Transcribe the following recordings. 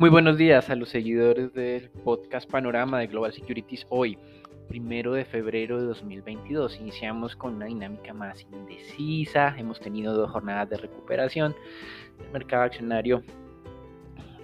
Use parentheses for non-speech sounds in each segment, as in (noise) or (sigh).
Muy buenos días a los seguidores del podcast Panorama de Global Securities hoy, primero de febrero de 2022. Iniciamos con una dinámica más indecisa, hemos tenido dos jornadas de recuperación del mercado accionario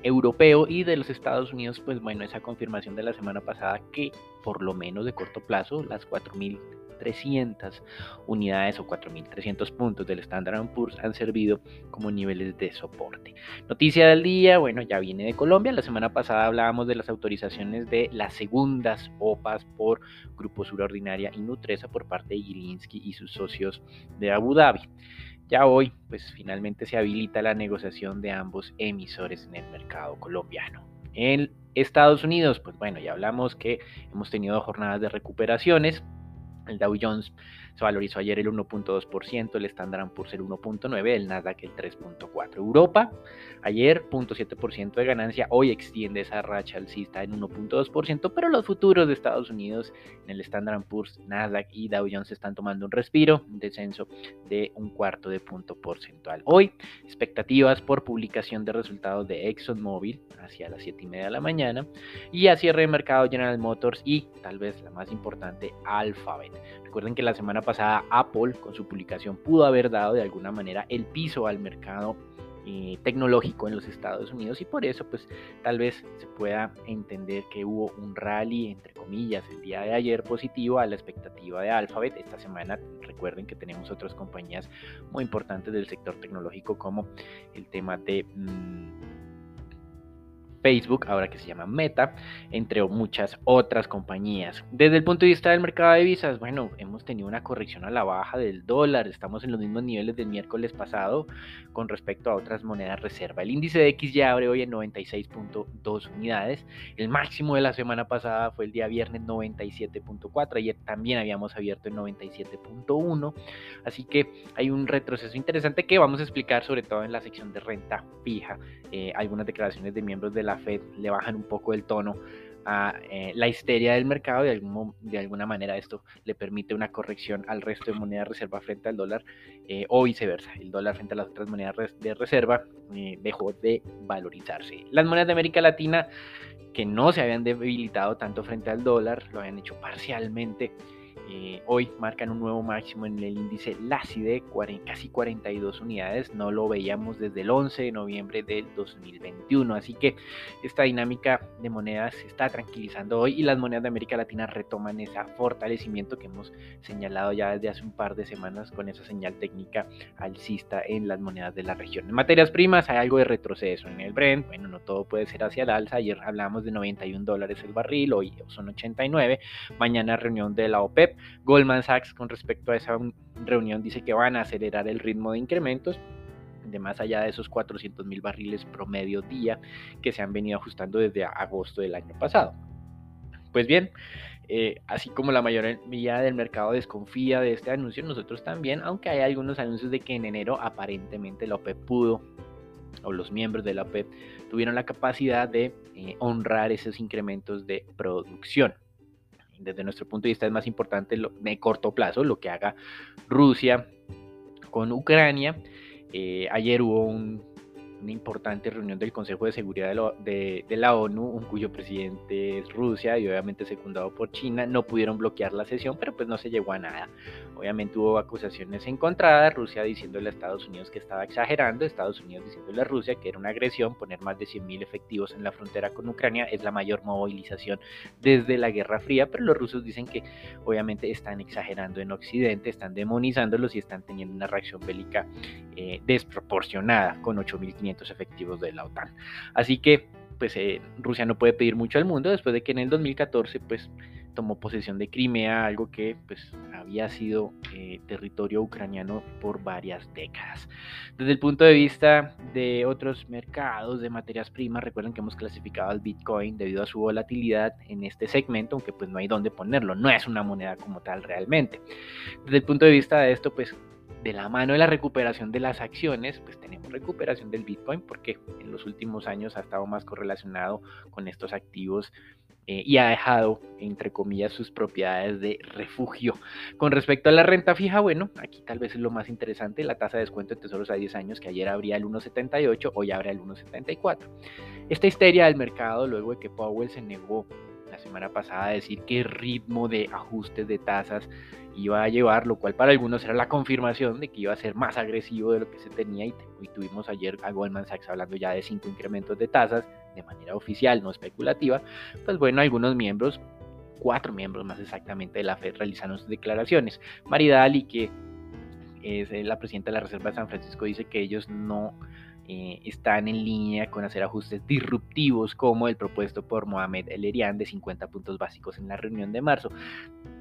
europeo y de los Estados Unidos, pues bueno, esa confirmación de la semana pasada que por lo menos de corto plazo las 4.000 300 unidades o 4.300 puntos del Standard Poor's han servido como niveles de soporte. Noticia del día, bueno, ya viene de Colombia. La semana pasada hablábamos de las autorizaciones de las segundas OPAs por Grupo Surordinaria y Nutresa por parte de Gilinski y sus socios de Abu Dhabi. Ya hoy, pues finalmente se habilita la negociación de ambos emisores en el mercado colombiano. En Estados Unidos, pues bueno, ya hablamos que hemos tenido jornadas de recuperaciones. El Dow Jones se valorizó ayer el 1.2%, el Standard Poor's el 1.9%, el Nasdaq el 3.4%. Europa, ayer 0.7% de ganancia, hoy extiende esa racha alcista en 1.2%, pero los futuros de Estados Unidos en el Standard Poor's, Nasdaq y Dow Jones están tomando un respiro, un descenso de un cuarto de punto porcentual. Hoy, expectativas por publicación de resultados de ExxonMobil hacia las 7 y media de la mañana y a cierre de mercado General Motors y tal vez la más importante, Alphabet. Recuerden que la semana pasada Apple con su publicación pudo haber dado de alguna manera el piso al mercado eh, tecnológico en los Estados Unidos y por eso pues tal vez se pueda entender que hubo un rally entre comillas el día de ayer positivo a la expectativa de Alphabet. Esta semana recuerden que tenemos otras compañías muy importantes del sector tecnológico como el tema de mm, Facebook, ahora que se llama Meta, entre muchas otras compañías. Desde el punto de vista del mercado de divisas, bueno, hemos tenido una corrección a la baja del dólar, estamos en los mismos niveles del miércoles pasado con respecto a otras monedas reserva. El índice de X ya abre hoy en 96.2 unidades, el máximo de la semana pasada fue el día viernes 97.4, ayer también habíamos abierto en 97.1, así que hay un retroceso interesante que vamos a explicar sobre todo en la sección de renta fija, eh, algunas declaraciones de miembros de la Fed le bajan un poco el tono a eh, la histeria del mercado, de, de alguna manera esto le permite una corrección al resto de monedas de reserva frente al dólar eh, o viceversa. El dólar frente a las otras monedas de reserva eh, dejó de valorizarse. Las monedas de América Latina que no se habían debilitado tanto frente al dólar, lo habían hecho parcialmente eh, hoy marcan un nuevo máximo en el índice LACIDE, casi 42 unidades. No lo veíamos desde el 11 de noviembre del 2021. Así que esta dinámica de monedas se está tranquilizando hoy y las monedas de América Latina retoman ese fortalecimiento que hemos señalado ya desde hace un par de semanas con esa señal técnica alcista en las monedas de la región. En materias primas hay algo de retroceso en el Brent. Bueno, no todo puede ser hacia el alza. Ayer hablamos de 91 dólares el barril, hoy son 89. Mañana reunión de la OPEP Goldman Sachs con respecto a esa reunión dice que van a acelerar el ritmo de incrementos de más allá de esos 400 mil barriles promedio día que se han venido ajustando desde agosto del año pasado. Pues bien, eh, así como la mayoría del mercado desconfía de este anuncio, nosotros también, aunque hay algunos anuncios de que en enero aparentemente la OPEP pudo, o los miembros de la OPEP tuvieron la capacidad de eh, honrar esos incrementos de producción desde nuestro punto de vista es más importante lo, de corto plazo lo que haga Rusia con Ucrania. Eh, ayer hubo un una importante reunión del Consejo de Seguridad de, la ONU, cuyo presidente es Rusia y obviamente secundado por China, no pudieron bloquear la sesión, pero pues no se llegó a nada. Obviamente hubo acusaciones encontradas, Rusia diciéndole a Estados Unidos que estaba exagerando, Estados Unidos diciéndole a Rusia que era una agresión, poner más de 100.000 efectivos en la frontera con Ucrania es la mayor movilización desde la Guerra Fría, pero los rusos dicen que obviamente están exagerando en Occidente, están demonizándolos y están teniendo una reacción bélica eh, desproporcionada con 8.500 efectivos de la OTAN. Así que pues eh, Rusia no puede pedir mucho al mundo después de que en el 2014 pues tomó posesión de Crimea, algo que pues, había sido eh, territorio ucraniano por varias décadas. Desde el punto de vista de otros mercados de materias primas, recuerden que hemos clasificado al Bitcoin debido a su volatilidad en este segmento, aunque pues no hay dónde ponerlo, no es una moneda como tal realmente. Desde el punto de vista de esto, pues de la mano de la recuperación de las acciones, pues tenemos recuperación del Bitcoin porque en los últimos años ha estado más correlacionado con estos activos eh, y ha dejado, entre comillas, sus propiedades de refugio. Con respecto a la renta fija, bueno, aquí tal vez es lo más interesante, la tasa de descuento de tesoros a 10 años, que ayer abría el 1,78, hoy abre el 1,74. Esta histeria del mercado, luego de que Powell se negó la semana pasada decir qué ritmo de ajustes de tasas iba a llevar, lo cual para algunos era la confirmación de que iba a ser más agresivo de lo que se tenía y, tuvimos ayer a Goldman Sachs hablando ya de cinco incrementos de tasas de manera oficial, no especulativa, pues bueno, algunos miembros, cuatro miembros más exactamente de la Fed realizaron sus declaraciones. Maridali, que es la presidenta de la Reserva de San Francisco, dice que ellos no eh, están en línea con hacer ajustes disruptivos como el propuesto por Mohamed El Erian de 50 puntos básicos en la reunión de marzo.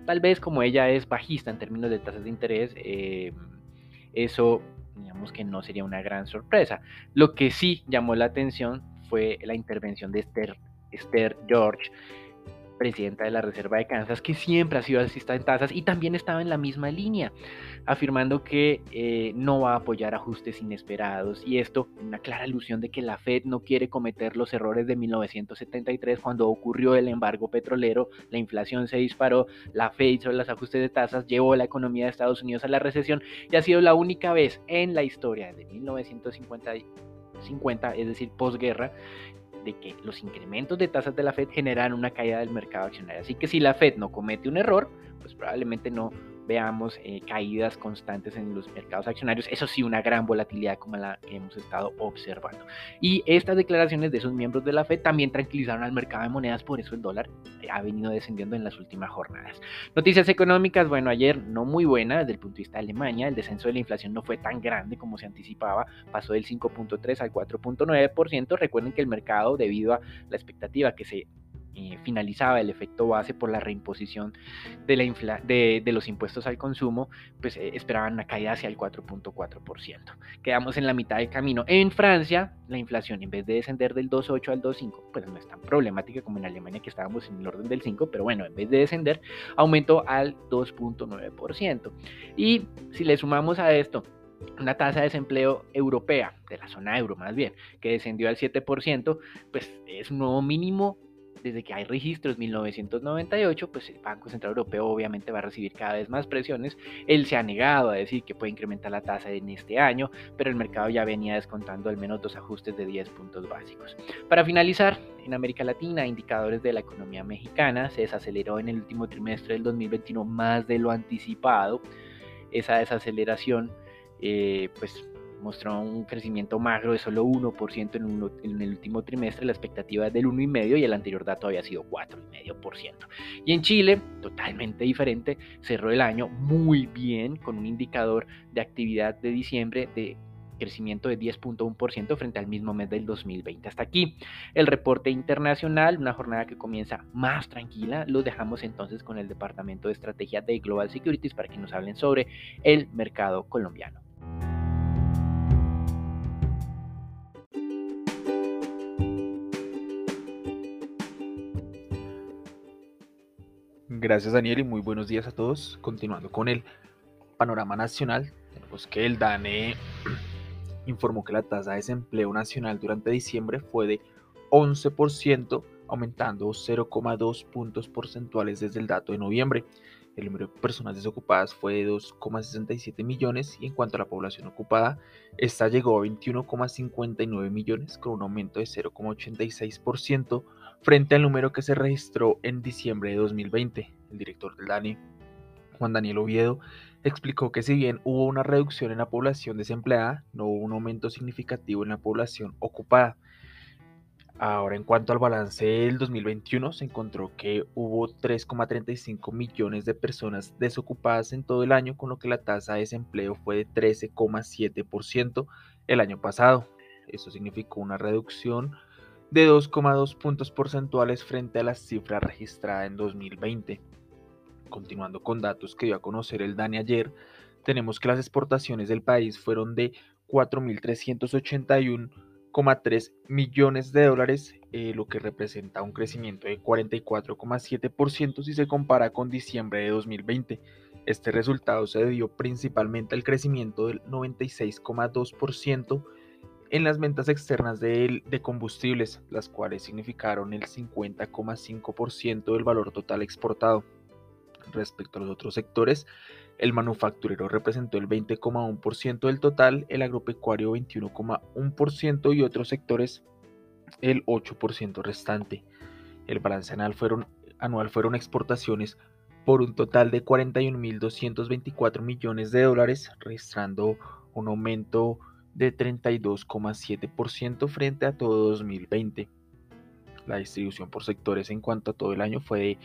Tal vez como ella es bajista en términos de tasas de interés, eh, eso digamos que no sería una gran sorpresa. Lo que sí llamó la atención fue la intervención de Esther George, presidenta de la Reserva de Kansas, que siempre ha sido asista en tasas y también estaba en la misma línea, afirmando que eh, no va a apoyar ajustes inesperados y esto una clara alusión de que la Fed no quiere cometer los errores de 1973 cuando ocurrió el embargo petrolero, la inflación se disparó, la Fed hizo los ajustes de tasas, llevó la economía de Estados Unidos a la recesión y ha sido la única vez en la historia de 1950 50, es decir, posguerra, de que los incrementos de tasas de la Fed generan una caída del mercado accionario. Así que si la Fed no comete un error, pues probablemente no veamos eh, caídas constantes en los mercados accionarios. Eso sí, una gran volatilidad como la que hemos estado observando. Y estas declaraciones de esos miembros de la Fed también tranquilizaron al mercado de monedas, por eso el dólar eh, ha venido descendiendo en las últimas jornadas. Noticias económicas, bueno, ayer no muy buena desde el punto de vista de Alemania, el descenso de la inflación no fue tan grande como se anticipaba, pasó del 5.3 al 4.9%. Recuerden que el mercado, debido a la expectativa que se eh, finalizaba el efecto base por la reimposición de, los impuestos al consumo, pues eh, esperaban una caída hacia el 4.4%. Quedamos en la mitad del camino. En Francia, la inflación en vez de descender del 2.8 al 2.5, pues no es tan problemática como en Alemania que estábamos en el orden del 5, pero bueno, en vez de descender, aumentó al 2.9%. Y si le sumamos a esto, una tasa de desempleo europea, de la zona euro más bien, que descendió al 7%, pues es un nuevo mínimo desde que hay registros 1998, pues el Banco Central Europeo obviamente va a recibir cada vez más presiones. Él se ha negado a decir que puede incrementar la tasa en este año, pero el mercado ya venía descontando al menos dos ajustes de 10 puntos básicos. Para finalizar, en América Latina, indicadores de la economía mexicana se desaceleró en el último trimestre del 2021 más de lo anticipado. Esa desaceleración, eh, pues mostró un crecimiento magro de solo 1% en, en, el último trimestre, la expectativa es del 1,5% y el anterior dato había sido 4,5%. Y en Chile, totalmente diferente, cerró el año muy bien con un indicador de actividad de diciembre de crecimiento de 10.1% frente al mismo mes del 2020. Hasta aquí el reporte internacional, una jornada que comienza más tranquila. Lo dejamos entonces con el Departamento de Estrategia de Global Securities para que nos hablen sobre el mercado colombiano. Gracias Daniel y muy buenos días a todos. Continuando con el panorama nacional, tenemos que el DANE (clears throat) informó que la tasa de desempleo nacional durante diciembre fue de 11%, aumentando 0,2 puntos porcentuales desde el dato de noviembre. El número de personas desocupadas fue de 2,67 millones y en cuanto a la población ocupada, esta llegó a 21,59 millones con un aumento de 0,86% frente al número que se registró en diciembre de 2020. El director del DANI, Juan Daniel Oviedo, explicó que si bien hubo una reducción en la población desempleada, no hubo un aumento significativo en la población ocupada. Ahora, en cuanto al balance del 2021, se encontró que hubo 3,35 millones de personas desocupadas en todo el año, con lo que la tasa de desempleo fue de 13,7% el año pasado. Eso significó una reducción de 2,2 puntos porcentuales frente a la cifra registrada en 2020. Continuando con datos que dio a conocer el DANE ayer, tenemos que las exportaciones del país fueron de 4.381,3 millones de dólares, eh, lo que representa un crecimiento de 44,7% si se compara con diciembre de 2020. Este resultado se debió principalmente al crecimiento del 96,2% en las ventas externas de, de, combustibles, las cuales significaron el 50,5% del valor total exportado. Respecto a los otros sectores, el manufacturero representó el 20,1% del total, el agropecuario 21,1% y otros sectores el 8% restante. El balance anual fueron, anual fueron exportaciones por un total de 41.224 millones de dólares, registrando un aumento de 32,7% frente a todo 2020. La distribución por sectores en cuanto a todo el año fue de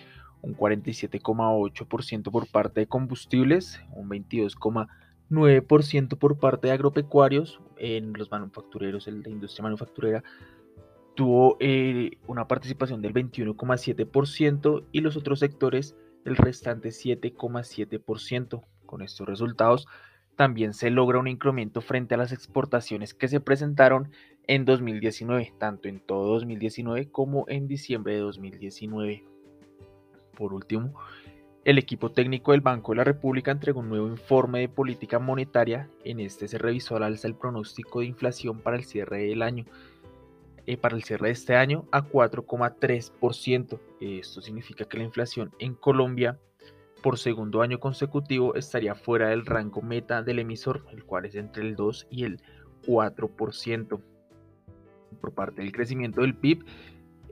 un 47,8% por parte de combustibles, un 22,9% por parte de agropecuarios, en los manufactureros, en la industria manufacturera tuvo eh, una participación del 21,7% y los otros sectores el restante 7,7%. Con estos resultados también se logra un incremento frente a las exportaciones que se presentaron en 2019, tanto en todo 2019 como en diciembre de 2019. Por último, el equipo técnico del Banco de la República entregó un nuevo informe de política monetaria. En este se revisó al alza el pronóstico de inflación para el cierre del año, eh, para el cierre de este año a 4,3%. Esto significa que la inflación en Colombia por segundo año consecutivo estaría fuera del rango meta del emisor, el cual es entre el 2 y el 4%. Por parte del crecimiento del PIB,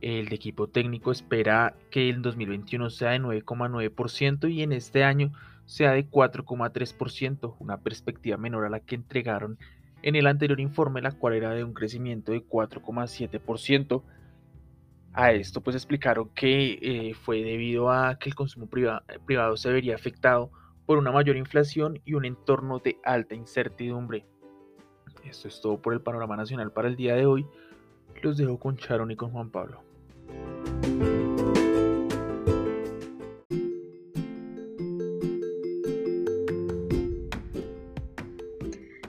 el equipo técnico espera que el 2021 sea de 9,9% y en este año sea de 4,3%, una perspectiva menor a la que entregaron en el anterior informe, la cual era de un crecimiento de 4,7%. A esto pues explicaron que eh, fue debido a que el consumo privado se vería afectado por una mayor inflación y un entorno de alta incertidumbre. Esto es todo por el panorama nacional para el día de hoy. Los dejo con Charon y con Juan Pablo.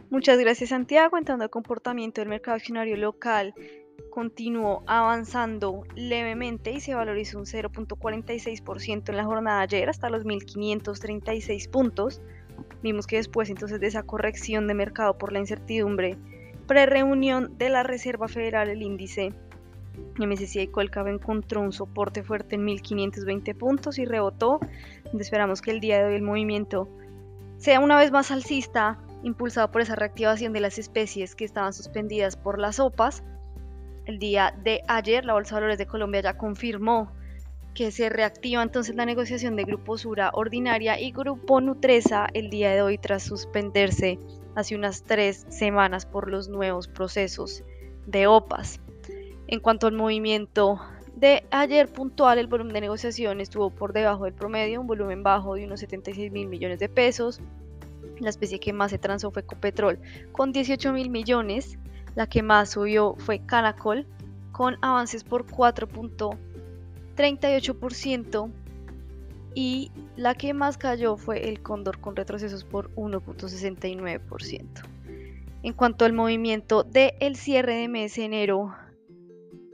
Muchas gracias Santiago. Entrando al comportamiento del mercado accionario local, continuó avanzando levemente y se valorizó un 0.46% en la jornada ayer hasta los 1.536 puntos. Vimos que después entonces de esa corrección de mercado por la incertidumbre pre-reunión de la Reserva Federal, el índice MSCI Colcap encontró un soporte fuerte en 1520 puntos y rebotó. Esperamos que el día de hoy el movimiento sea una vez más alcista, impulsado por esa reactivación de las especies que estaban suspendidas por las OPAs. El día de ayer la Bolsa de Valores de Colombia ya confirmó que se reactiva entonces la negociación de Grupo Sura Ordinaria y Grupo Nutresa el día de hoy tras suspenderse hace unas tres semanas por los nuevos procesos de OPAs. En cuanto al movimiento de ayer puntual, el volumen de negociación estuvo por debajo del promedio, un volumen bajo de unos 76 mil millones de pesos. La especie que más se transó fue Copetrol con 18 mil millones. La que más subió fue Canacol con avances por 4.38% y la que más cayó fue el Cóndor con retrocesos por 1.69%. En cuanto al movimiento del cierre de mes de enero,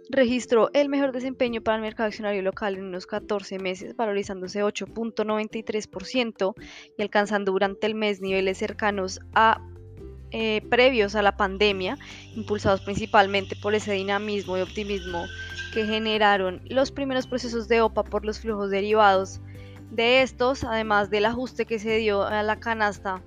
registró el mejor desempeño para el mercado accionario local en unos 14 meses, valorizándose 8.93% y alcanzando durante el mes niveles cercanos a eh, previos a la pandemia, impulsados principalmente por ese dinamismo y optimismo que generaron los primeros procesos de OPA por los flujos derivados de estos, además del ajuste que se dio a la canasta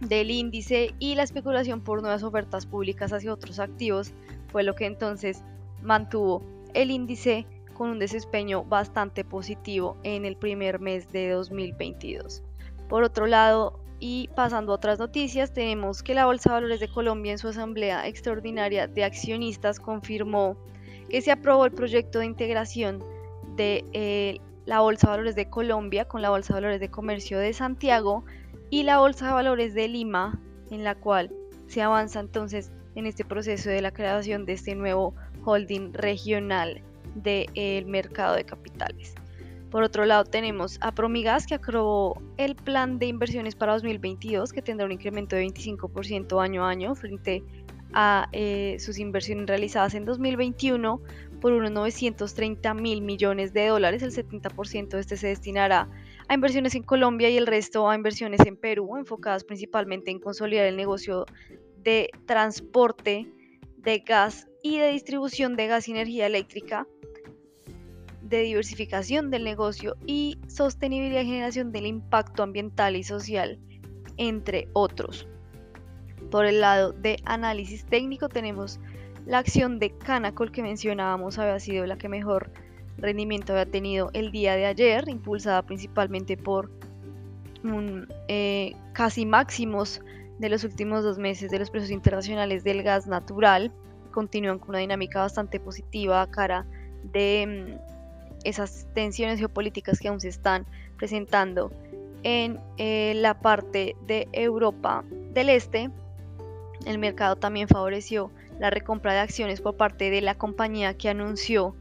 del índice y la especulación por nuevas ofertas públicas hacia otros activos, fue lo que entonces mantuvo el índice con un desempeño bastante positivo en el primer mes de 2022. Por otro lado, y pasando a otras noticias, tenemos que la Bolsa de Valores de Colombia en su Asamblea Extraordinaria de Accionistas confirmó que se aprobó el proyecto de integración de eh, la Bolsa de Valores de Colombia con la Bolsa de Valores de Comercio de Santiago y la Bolsa de Valores de Lima, en la cual se avanza entonces en este proceso de la creación de este nuevo holding regional del mercado de capitales. Por otro lado, tenemos a Promigas que aprobó el plan de inversiones para 2022 que tendrá un incremento de 25% año a año frente a eh, sus inversiones realizadas en 2021 por unos 930 mil millones de dólares. El 70% de este se destinará a inversiones en Colombia y el resto a inversiones en Perú, enfocadas principalmente en consolidar el negocio de transporte de gas y de distribución de gas y energía eléctrica, de diversificación del negocio y sostenibilidad y generación del impacto ambiental y social, entre otros. Por el lado de análisis técnico tenemos la acción de Canacol que mencionábamos había sido la que mejor rendimiento había tenido el día de ayer, impulsada principalmente por eh, casi máximos de los últimos dos meses de los precios internacionales del gas natural. Continúan con una dinámica bastante positiva a cara de mm, esas tensiones geopolíticas que aún se están presentando en eh, la parte de Europa del Este. El mercado también favoreció la recompra de acciones por parte de la compañía que anunció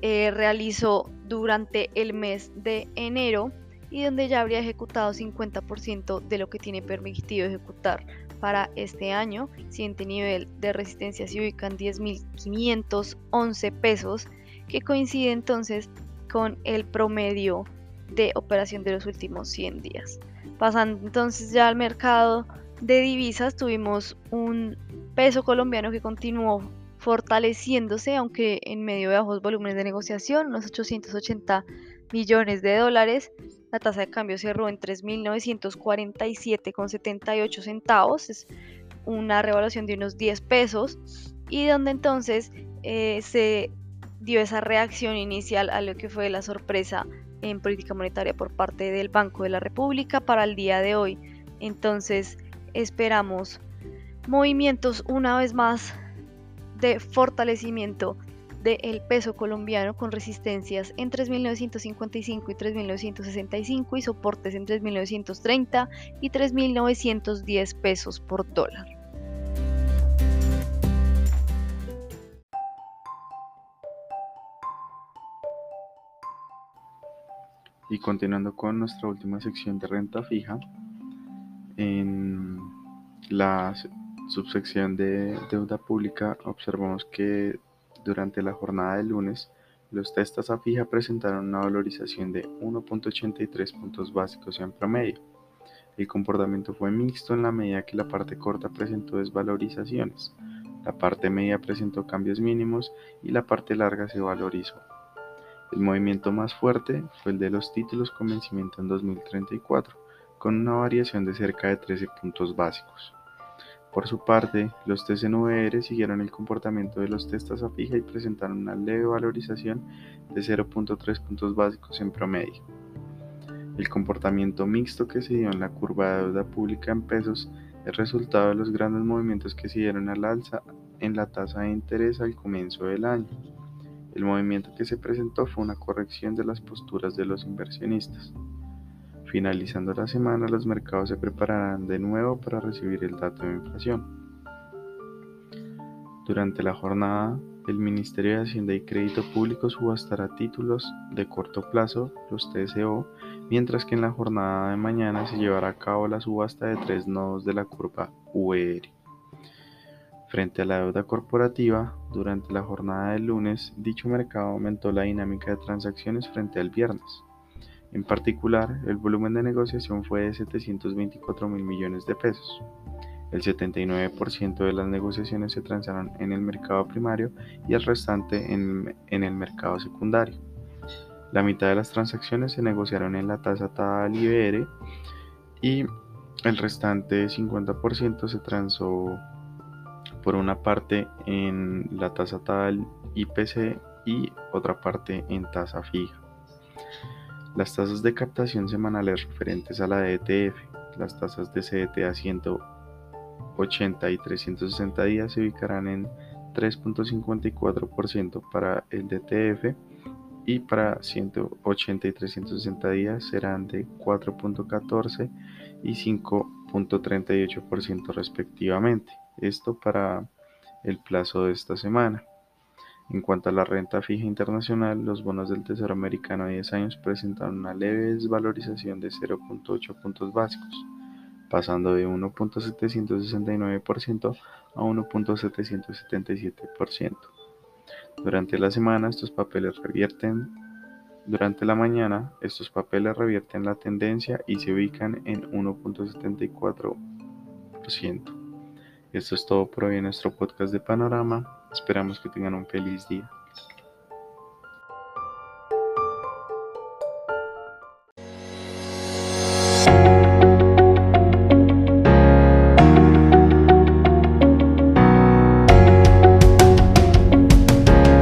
eh, realizó durante el mes de enero y donde ya habría ejecutado 50% de lo que tiene permitido ejecutar para este año. Siguiente nivel de resistencia se ubica en 10.511 pesos, que coincide entonces con el promedio de operación de los últimos 100 días. Pasando entonces ya al mercado de divisas, tuvimos un peso colombiano que continuó fortaleciéndose, aunque en medio de bajos volúmenes de negociación, unos 880 millones de dólares. La tasa de cambio cerró en 3.947,78 centavos, es una revaluación de unos 10 pesos, y donde entonces eh, se dio esa reacción inicial a lo que fue la sorpresa en política monetaria por parte del Banco de la República para el día de hoy. Entonces esperamos movimientos una vez más de fortalecimiento del peso colombiano con resistencias en 3.955 y 3.965 y soportes en 3.930 y 3.910 pesos por dólar. Y continuando con nuestra última sección de renta fija, en la subsección de deuda pública observamos que durante la jornada de lunes los testas a fija presentaron una valorización de 1.83 puntos básicos en promedio. El comportamiento fue mixto en la medida que la parte corta presentó desvalorizaciones, la parte media presentó cambios mínimos y la parte larga se valorizó. El movimiento más fuerte fue el de los títulos con vencimiento en 2034, con una variación de cerca de 13 puntos básicos. Por su parte, los TCNVR siguieron el comportamiento de los testas a fija y presentaron una leve valorización de 0.3 puntos básicos en promedio. El comportamiento mixto que se dio en la curva de deuda pública en pesos es resultado de los grandes movimientos que se dieron al alza en la tasa de interés al comienzo del año. El movimiento que se presentó fue una corrección de las posturas de los inversionistas. Finalizando la semana, los mercados se prepararán de nuevo para recibir el dato de inflación. Durante la jornada, el Ministerio de Hacienda y Crédito Público subastará títulos de corto plazo, los TSO, mientras que en la jornada de mañana se llevará a cabo la subasta de tres nodos de la curva UER. Frente a la deuda corporativa, durante la jornada del lunes, dicho mercado aumentó la dinámica de transacciones frente al viernes. En particular, el volumen de negociación fue de 724 mil millones de pesos. El 79% de las negociaciones se transaron en el mercado primario y el restante en, el mercado secundario. La mitad de las transacciones se negociaron en la tasa tal IBR y el restante 50% se transó por una parte en la tasa tal IPC y otra parte en tasa fija. Las tasas de captación semanales referentes a la ETF, las tasas de CDT a 180 y 360 días se ubicarán en 3.54% para el DTF y para 180 y 360 días serán de 4.14 y 5.38% respectivamente. Esto para el plazo de esta semana. En cuanto a la renta fija internacional, los bonos del Tesoro americano a 10 años presentaron una leve desvalorización de 0.8 puntos básicos, pasando de 1.769% a 1.777%. Durante la semana, estos papeles revierten durante la mañana, estos papeles revierten la tendencia y se ubican en 1.74%. Esto es todo por hoy en nuestro podcast de Panorama. Esperamos que tengan un feliz día.